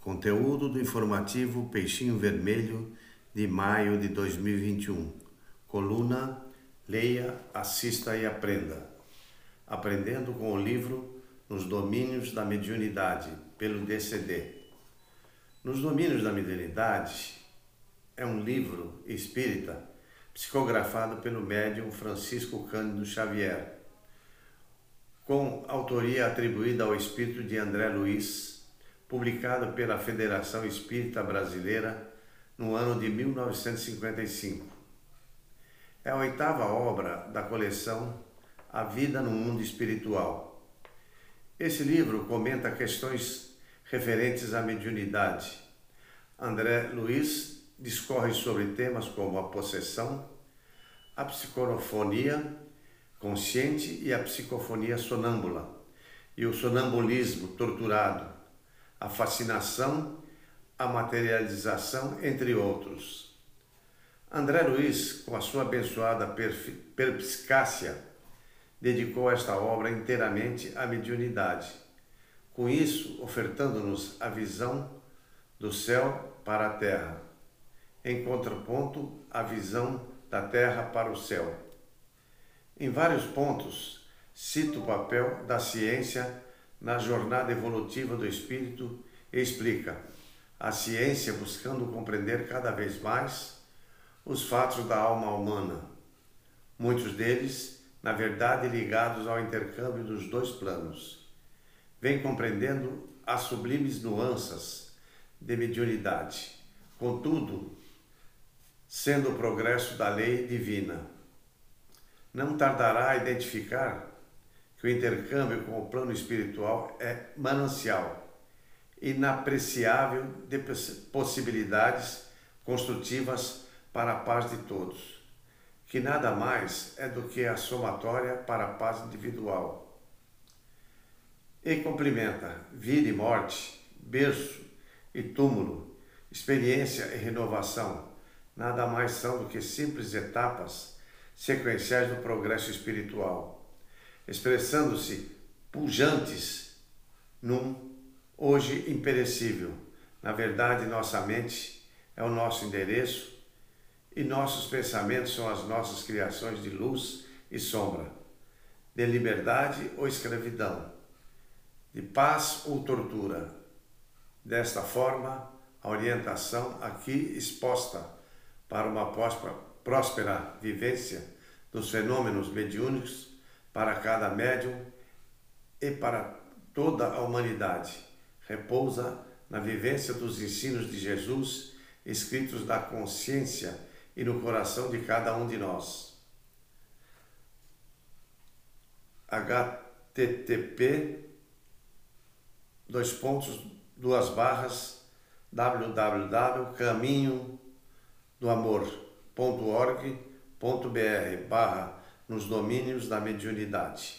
Conteúdo do informativo Peixinho Vermelho de maio de 2021. Coluna Leia, assista e aprenda. Aprendendo com o livro Nos Domínios da Mediunidade, pelo DCD. Nos Domínios da Mediunidade é um livro espírita psicografado pelo médium Francisco Cândido Xavier, com autoria atribuída ao espírito de André Luiz publicado pela Federação Espírita Brasileira no ano de 1955. É a oitava obra da coleção A Vida no Mundo Espiritual. Esse livro comenta questões referentes à mediunidade. André Luiz discorre sobre temas como a possessão, a psicofonia consciente e a psicofonia sonâmbula, e o sonambulismo torturado a fascinação, a materialização, entre outros. André Luiz, com a sua abençoada perspicácia, dedicou esta obra inteiramente à mediunidade, com isso ofertando-nos a visão do céu para a terra, em contraponto à visão da terra para o céu. Em vários pontos, cito o papel da ciência na jornada evolutiva do espírito explica a ciência buscando compreender cada vez mais os fatos da alma humana, muitos deles, na verdade, ligados ao intercâmbio dos dois planos. Vem compreendendo as sublimes nuances de mediunidade, contudo, sendo o progresso da lei divina. Não tardará a identificar que o intercâmbio com o plano espiritual é manancial inapreciável de possibilidades construtivas para a paz de todos, que nada mais é do que a somatória para a paz individual. E complementa vida e morte, berço e túmulo, experiência e renovação, nada mais são do que simples etapas sequenciais do progresso espiritual expressando-se pujantes num hoje imperecível. Na verdade, nossa mente é o nosso endereço e nossos pensamentos são as nossas criações de luz e sombra, de liberdade ou escravidão, de paz ou tortura. Desta forma, a orientação aqui exposta para uma próspera vivência dos fenômenos mediúnicos para cada médium e para toda a humanidade. Repousa na vivência dos ensinos de Jesus escritos na consciência e no coração de cada um de nós. http dois pontos duas barras www.caminho do amor.org.br barra nos domínios da mediunidade.